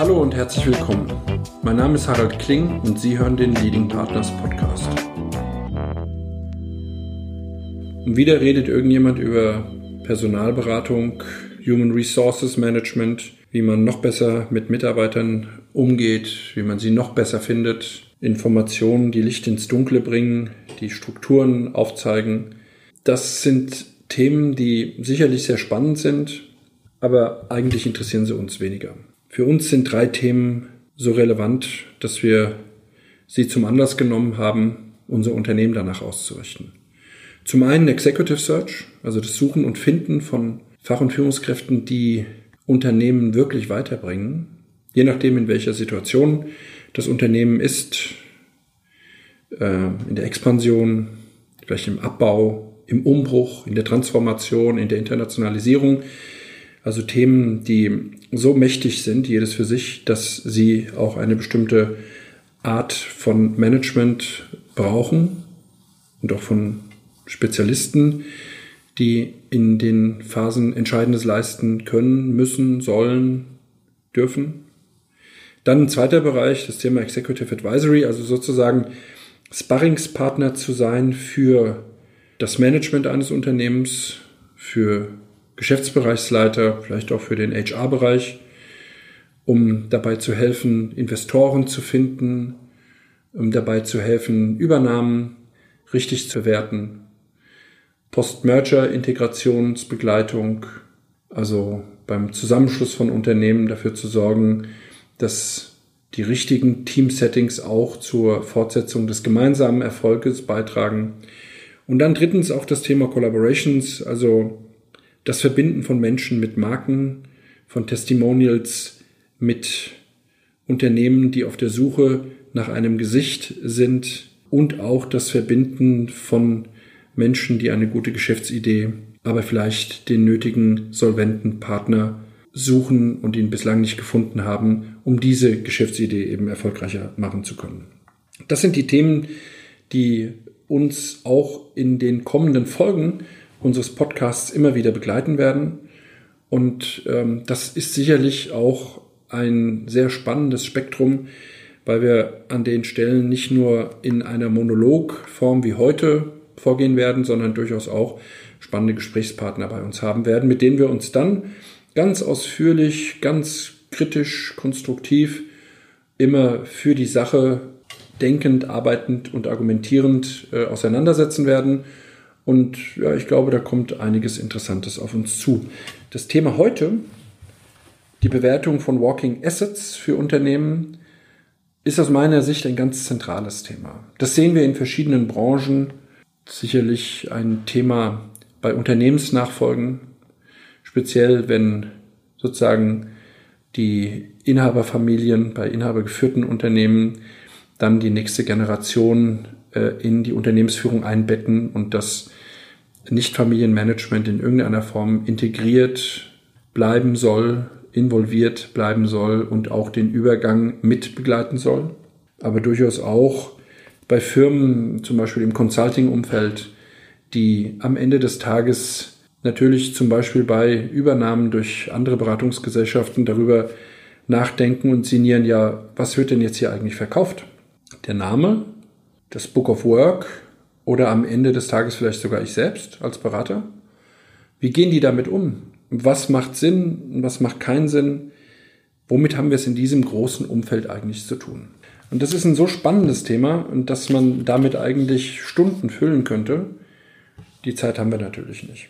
Hallo und herzlich willkommen. Mein Name ist Harald Kling und Sie hören den Leading Partners Podcast. Und wieder redet irgendjemand über Personalberatung, Human Resources Management, wie man noch besser mit Mitarbeitern umgeht, wie man sie noch besser findet, Informationen, die Licht ins Dunkle bringen, die Strukturen aufzeigen. Das sind Themen, die sicherlich sehr spannend sind, aber eigentlich interessieren sie uns weniger. Für uns sind drei Themen so relevant, dass wir sie zum Anlass genommen haben, unser Unternehmen danach auszurichten. Zum einen Executive Search, also das Suchen und Finden von Fach- und Führungskräften, die Unternehmen wirklich weiterbringen, je nachdem in welcher Situation das Unternehmen ist, äh, in der Expansion, vielleicht im Abbau, im Umbruch, in der Transformation, in der Internationalisierung. Also Themen, die so mächtig sind, jedes für sich, dass sie auch eine bestimmte Art von Management brauchen und auch von Spezialisten, die in den Phasen Entscheidendes leisten können, müssen, sollen, dürfen. Dann ein zweiter Bereich, das Thema Executive Advisory, also sozusagen Sparringspartner zu sein für das Management eines Unternehmens, für Geschäftsbereichsleiter, vielleicht auch für den HR-Bereich, um dabei zu helfen, Investoren zu finden, um dabei zu helfen, Übernahmen richtig zu werten, Post-Merger-Integrationsbegleitung, also beim Zusammenschluss von Unternehmen dafür zu sorgen, dass die richtigen Team-Settings auch zur Fortsetzung des gemeinsamen Erfolges beitragen. Und dann drittens auch das Thema Collaborations, also das Verbinden von Menschen mit Marken, von Testimonials mit Unternehmen, die auf der Suche nach einem Gesicht sind und auch das Verbinden von Menschen, die eine gute Geschäftsidee, aber vielleicht den nötigen solventen Partner suchen und ihn bislang nicht gefunden haben, um diese Geschäftsidee eben erfolgreicher machen zu können. Das sind die Themen, die uns auch in den kommenden Folgen unseres Podcasts immer wieder begleiten werden. Und ähm, das ist sicherlich auch ein sehr spannendes Spektrum, weil wir an den Stellen nicht nur in einer Monologform wie heute vorgehen werden, sondern durchaus auch spannende Gesprächspartner bei uns haben werden, mit denen wir uns dann ganz ausführlich, ganz kritisch, konstruktiv, immer für die Sache denkend, arbeitend und argumentierend äh, auseinandersetzen werden und ja, ich glaube, da kommt einiges Interessantes auf uns zu. Das Thema heute, die Bewertung von Walking Assets für Unternehmen, ist aus meiner Sicht ein ganz zentrales Thema. Das sehen wir in verschiedenen Branchen. Sicherlich ein Thema bei Unternehmensnachfolgen, speziell wenn sozusagen die Inhaberfamilien bei inhabergeführten Unternehmen dann die nächste Generation in die Unternehmensführung einbetten und das nicht-Familienmanagement in irgendeiner Form integriert bleiben soll, involviert bleiben soll und auch den Übergang mit begleiten soll. Aber durchaus auch bei Firmen, zum Beispiel im Consulting-Umfeld, die am Ende des Tages natürlich zum Beispiel bei Übernahmen durch andere Beratungsgesellschaften darüber nachdenken und sinnieren, ja, was wird denn jetzt hier eigentlich verkauft? Der Name, das Book of Work oder am Ende des Tages vielleicht sogar ich selbst als Berater? Wie gehen die damit um? Was macht Sinn? Was macht keinen Sinn? Womit haben wir es in diesem großen Umfeld eigentlich zu tun? Und das ist ein so spannendes Thema dass man damit eigentlich Stunden füllen könnte. Die Zeit haben wir natürlich nicht.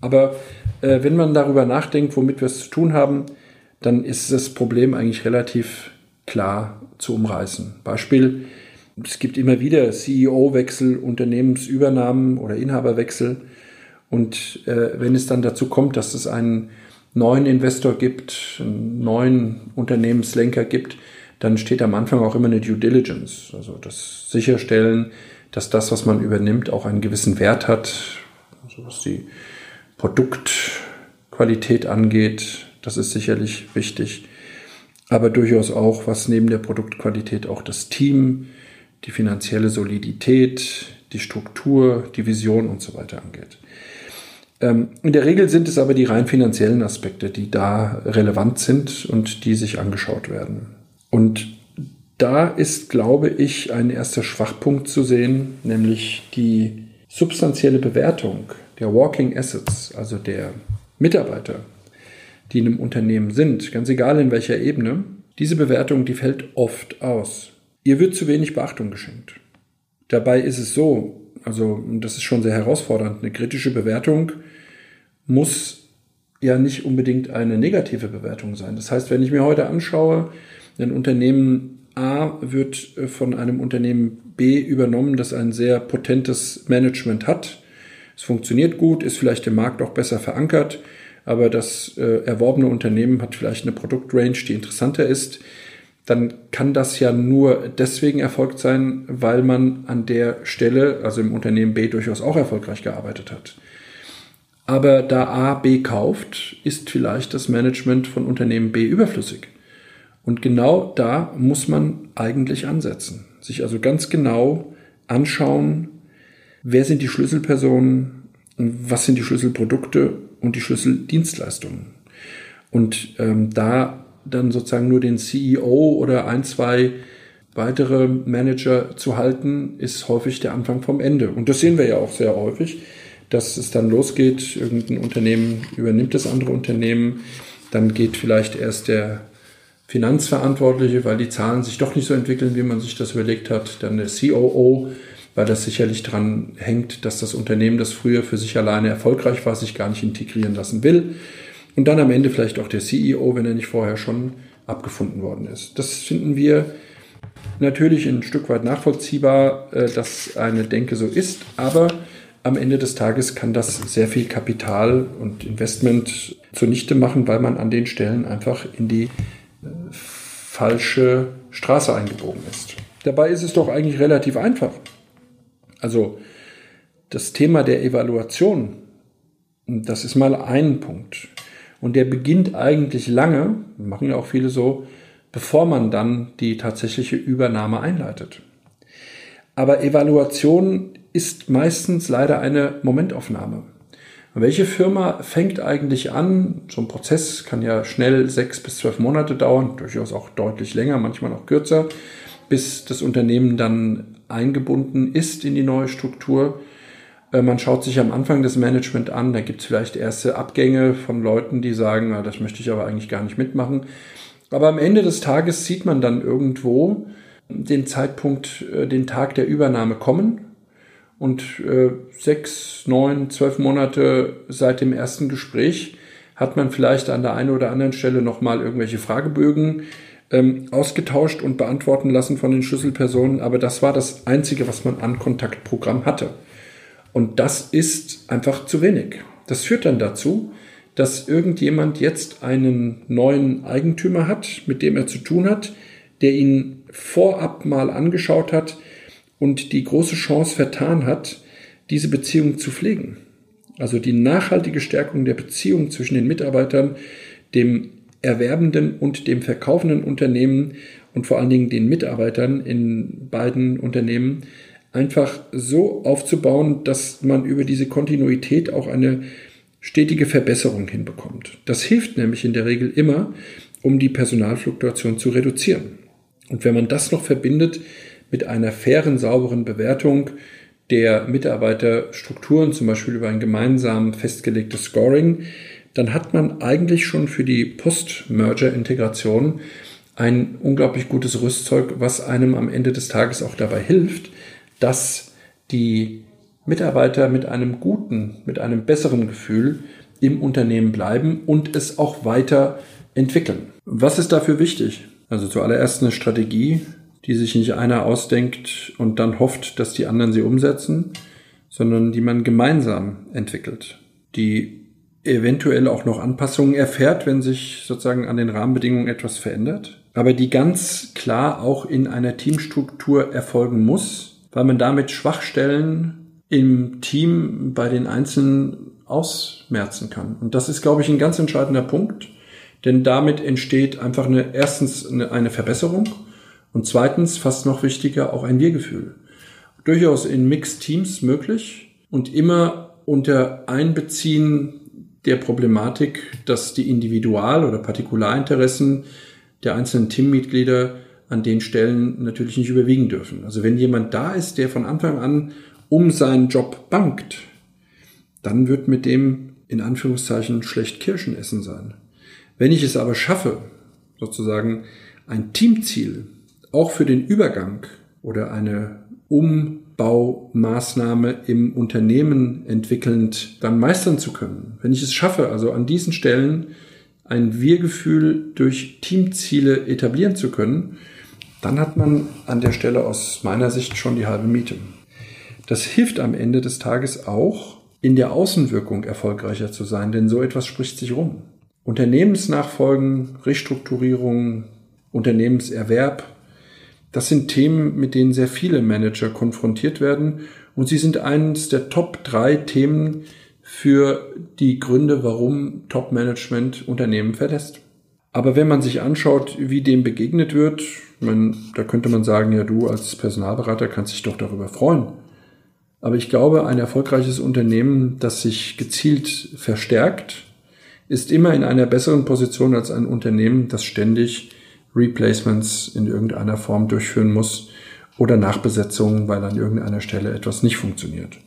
Aber äh, wenn man darüber nachdenkt, womit wir es zu tun haben, dann ist das Problem eigentlich relativ klar zu umreißen. Beispiel, es gibt immer wieder CEO-Wechsel, Unternehmensübernahmen oder Inhaberwechsel. Und äh, wenn es dann dazu kommt, dass es einen neuen Investor gibt, einen neuen Unternehmenslenker gibt, dann steht am Anfang auch immer eine Due Diligence. Also das Sicherstellen, dass das, was man übernimmt, auch einen gewissen Wert hat, also was die Produktqualität angeht. Das ist sicherlich wichtig. Aber durchaus auch, was neben der Produktqualität auch das Team, die finanzielle Solidität, die Struktur, die Vision und so weiter angeht. Ähm, in der Regel sind es aber die rein finanziellen Aspekte, die da relevant sind und die sich angeschaut werden. Und da ist, glaube ich, ein erster Schwachpunkt zu sehen, nämlich die substanzielle Bewertung der Walking Assets, also der Mitarbeiter, die in einem Unternehmen sind, ganz egal in welcher Ebene, diese Bewertung, die fällt oft aus. Ihr wird zu wenig Beachtung geschenkt. Dabei ist es so, also das ist schon sehr herausfordernd, eine kritische Bewertung muss ja nicht unbedingt eine negative Bewertung sein. Das heißt, wenn ich mir heute anschaue, ein Unternehmen A wird äh, von einem Unternehmen B übernommen, das ein sehr potentes Management hat. Es funktioniert gut, ist vielleicht im Markt auch besser verankert, aber das äh, erworbene Unternehmen hat vielleicht eine Produktrange, die interessanter ist. Dann kann das ja nur deswegen erfolgt sein, weil man an der Stelle, also im Unternehmen B, durchaus auch erfolgreich gearbeitet hat. Aber da A B kauft, ist vielleicht das Management von Unternehmen B überflüssig. Und genau da muss man eigentlich ansetzen. Sich also ganz genau anschauen, wer sind die Schlüsselpersonen, was sind die Schlüsselprodukte und die Schlüsseldienstleistungen. Und ähm, da dann sozusagen nur den CEO oder ein, zwei weitere Manager zu halten, ist häufig der Anfang vom Ende. Und das sehen wir ja auch sehr häufig, dass es dann losgeht, irgendein Unternehmen übernimmt das andere Unternehmen, dann geht vielleicht erst der Finanzverantwortliche, weil die Zahlen sich doch nicht so entwickeln, wie man sich das überlegt hat, dann der COO, weil das sicherlich dran hängt, dass das Unternehmen, das früher für sich alleine erfolgreich war, sich gar nicht integrieren lassen will. Und dann am Ende vielleicht auch der CEO, wenn er nicht vorher schon abgefunden worden ist. Das finden wir natürlich ein Stück weit nachvollziehbar, äh, dass eine Denke so ist, aber am Ende des Tages kann das sehr viel Kapital und Investment zunichte machen, weil man an den Stellen einfach in die falsche Straße eingebogen ist. Dabei ist es doch eigentlich relativ einfach. Also das Thema der Evaluation, das ist mal ein Punkt. Und der beginnt eigentlich lange, machen ja auch viele so, bevor man dann die tatsächliche Übernahme einleitet. Aber Evaluation ist meistens leider eine Momentaufnahme. Welche Firma fängt eigentlich an? So ein Prozess kann ja schnell sechs bis zwölf Monate dauern, durchaus auch deutlich länger, manchmal noch kürzer, bis das Unternehmen dann eingebunden ist in die neue Struktur. Äh, man schaut sich am Anfang des Management an, da gibt es vielleicht erste Abgänge von Leuten, die sagen, das möchte ich aber eigentlich gar nicht mitmachen. Aber am Ende des Tages sieht man dann irgendwo den Zeitpunkt, äh, den Tag der Übernahme kommen und äh, sechs, neun, zwölf Monate seit dem ersten Gespräch hat man vielleicht an der einen oder anderen Stelle nochmal irgendwelche Fragebögen ähm, ausgetauscht und beantworten lassen von den Schlüsselpersonen. Aber das war das Einzige, was man an Kontaktprogramm hatte. Und das ist einfach zu wenig. Das führt dann dazu, dass irgendjemand jetzt einen neuen Eigentümer hat, mit dem er zu tun hat, der ihn vorab mal angeschaut hat, und die große Chance vertan hat, diese Beziehung zu pflegen. Also die nachhaltige Stärkung der Beziehung zwischen den Mitarbeitern, dem erwerbenden und dem verkaufenden Unternehmen und vor allen Dingen den Mitarbeitern in beiden Unternehmen einfach so aufzubauen, dass man über diese Kontinuität auch eine stetige Verbesserung hinbekommt. Das hilft nämlich in der Regel immer, um die Personalfluktuation zu reduzieren. Und wenn man das noch verbindet mit einer fairen, sauberen Bewertung der Mitarbeiterstrukturen, zum Beispiel über ein gemeinsam festgelegtes Scoring, dann hat man eigentlich schon für die Post-Merger-Integration ein unglaublich gutes Rüstzeug, was einem am Ende des Tages auch dabei hilft, dass die Mitarbeiter mit einem guten, mit einem besseren Gefühl im Unternehmen bleiben und es auch weiter entwickeln. Was ist dafür wichtig? Also zuallererst eine Strategie, die sich nicht einer ausdenkt und dann hofft, dass die anderen sie umsetzen, sondern die man gemeinsam entwickelt, die eventuell auch noch Anpassungen erfährt, wenn sich sozusagen an den Rahmenbedingungen etwas verändert, aber die ganz klar auch in einer Teamstruktur erfolgen muss, weil man damit Schwachstellen im Team bei den Einzelnen ausmerzen kann. Und das ist, glaube ich, ein ganz entscheidender Punkt, denn damit entsteht einfach eine, erstens eine, eine Verbesserung und zweitens, fast noch wichtiger, auch ein Wir-Gefühl. Durchaus in Mixed Teams möglich und immer unter Einbeziehen der Problematik, dass die Individual- oder Partikularinteressen der einzelnen Teammitglieder an den Stellen natürlich nicht überwiegen dürfen. Also wenn jemand da ist, der von Anfang an um seinen Job bankt, dann wird mit dem in Anführungszeichen schlecht Kirschen essen sein. Wenn ich es aber schaffe, sozusagen ein Teamziel auch für den Übergang oder eine Umbaumaßnahme im Unternehmen entwickelnd dann meistern zu können. Wenn ich es schaffe, also an diesen Stellen ein Wir-Gefühl durch Teamziele etablieren zu können, dann hat man an der Stelle aus meiner Sicht schon die halbe Miete. Das hilft am Ende des Tages auch, in der Außenwirkung erfolgreicher zu sein, denn so etwas spricht sich rum. Unternehmensnachfolgen, Restrukturierung, Unternehmenserwerb, das sind Themen, mit denen sehr viele Manager konfrontiert werden und sie sind eines der Top drei Themen für die Gründe, warum Top-Management Unternehmen verlässt. Aber wenn man sich anschaut, wie dem begegnet wird, man, da könnte man sagen, ja, du als Personalberater kannst dich doch darüber freuen. Aber ich glaube, ein erfolgreiches Unternehmen, das sich gezielt verstärkt, ist immer in einer besseren Position als ein Unternehmen, das ständig Replacements in irgendeiner Form durchführen muss oder Nachbesetzungen, weil an irgendeiner Stelle etwas nicht funktioniert.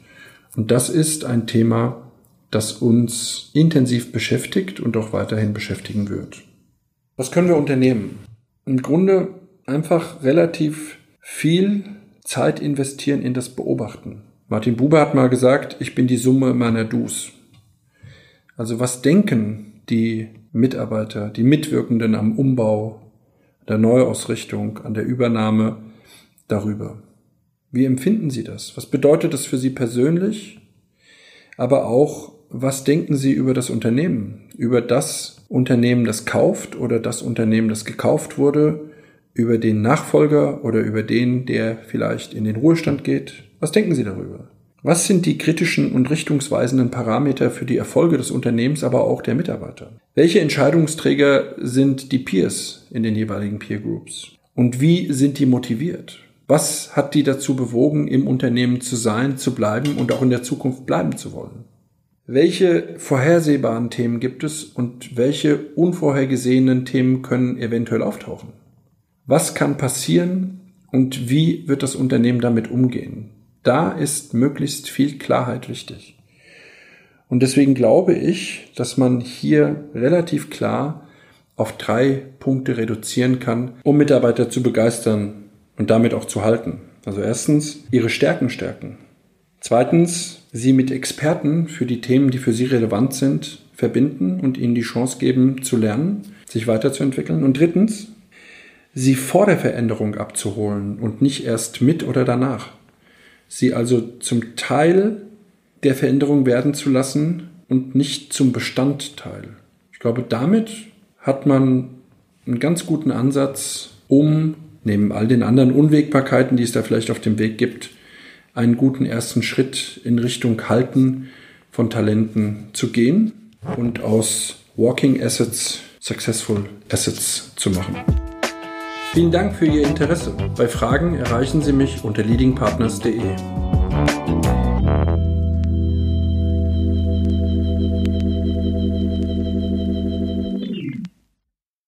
Und das ist ein Thema, das uns intensiv beschäftigt und auch weiterhin beschäftigen wird. Was können wir unternehmen? Im Grunde einfach relativ viel Zeit investieren in das Beobachten. Martin Buber hat mal gesagt, ich bin die Summe meiner Dus. Also was denken die Mitarbeiter, die Mitwirkenden am Umbau, der Neuausrichtung, an der Übernahme darüber? Wie empfinden Sie das? Was bedeutet das für Sie persönlich? Aber auch, was denken Sie über das Unternehmen? Über das Unternehmen, das kauft oder das Unternehmen, das gekauft wurde? Über den Nachfolger oder über den, der vielleicht in den Ruhestand geht? Was denken Sie darüber? Was sind die kritischen und richtungsweisenden Parameter für die Erfolge des Unternehmens, aber auch der Mitarbeiter? Welche Entscheidungsträger sind die Peers in den jeweiligen Peer Groups? Und wie sind die motiviert? Was hat die dazu bewogen, im Unternehmen zu sein, zu bleiben und auch in der Zukunft bleiben zu wollen? Welche vorhersehbaren Themen gibt es und welche unvorhergesehenen Themen können eventuell auftauchen? Was kann passieren und wie wird das Unternehmen damit umgehen? Da ist möglichst viel Klarheit wichtig. Und deswegen glaube ich, dass man hier relativ klar auf drei Punkte reduzieren kann, um Mitarbeiter zu begeistern und damit auch zu halten. Also erstens, ihre Stärken stärken. Zweitens, sie mit Experten für die Themen, die für sie relevant sind, verbinden und ihnen die Chance geben, zu lernen, sich weiterzuentwickeln. Und drittens, sie vor der Veränderung abzuholen und nicht erst mit oder danach sie also zum Teil der Veränderung werden zu lassen und nicht zum Bestandteil. Ich glaube, damit hat man einen ganz guten Ansatz, um neben all den anderen Unwägbarkeiten, die es da vielleicht auf dem Weg gibt, einen guten ersten Schritt in Richtung Halten von Talenten zu gehen und aus Walking Assets Successful Assets zu machen. Vielen Dank für Ihr Interesse. Bei Fragen erreichen Sie mich unter leadingpartners.de.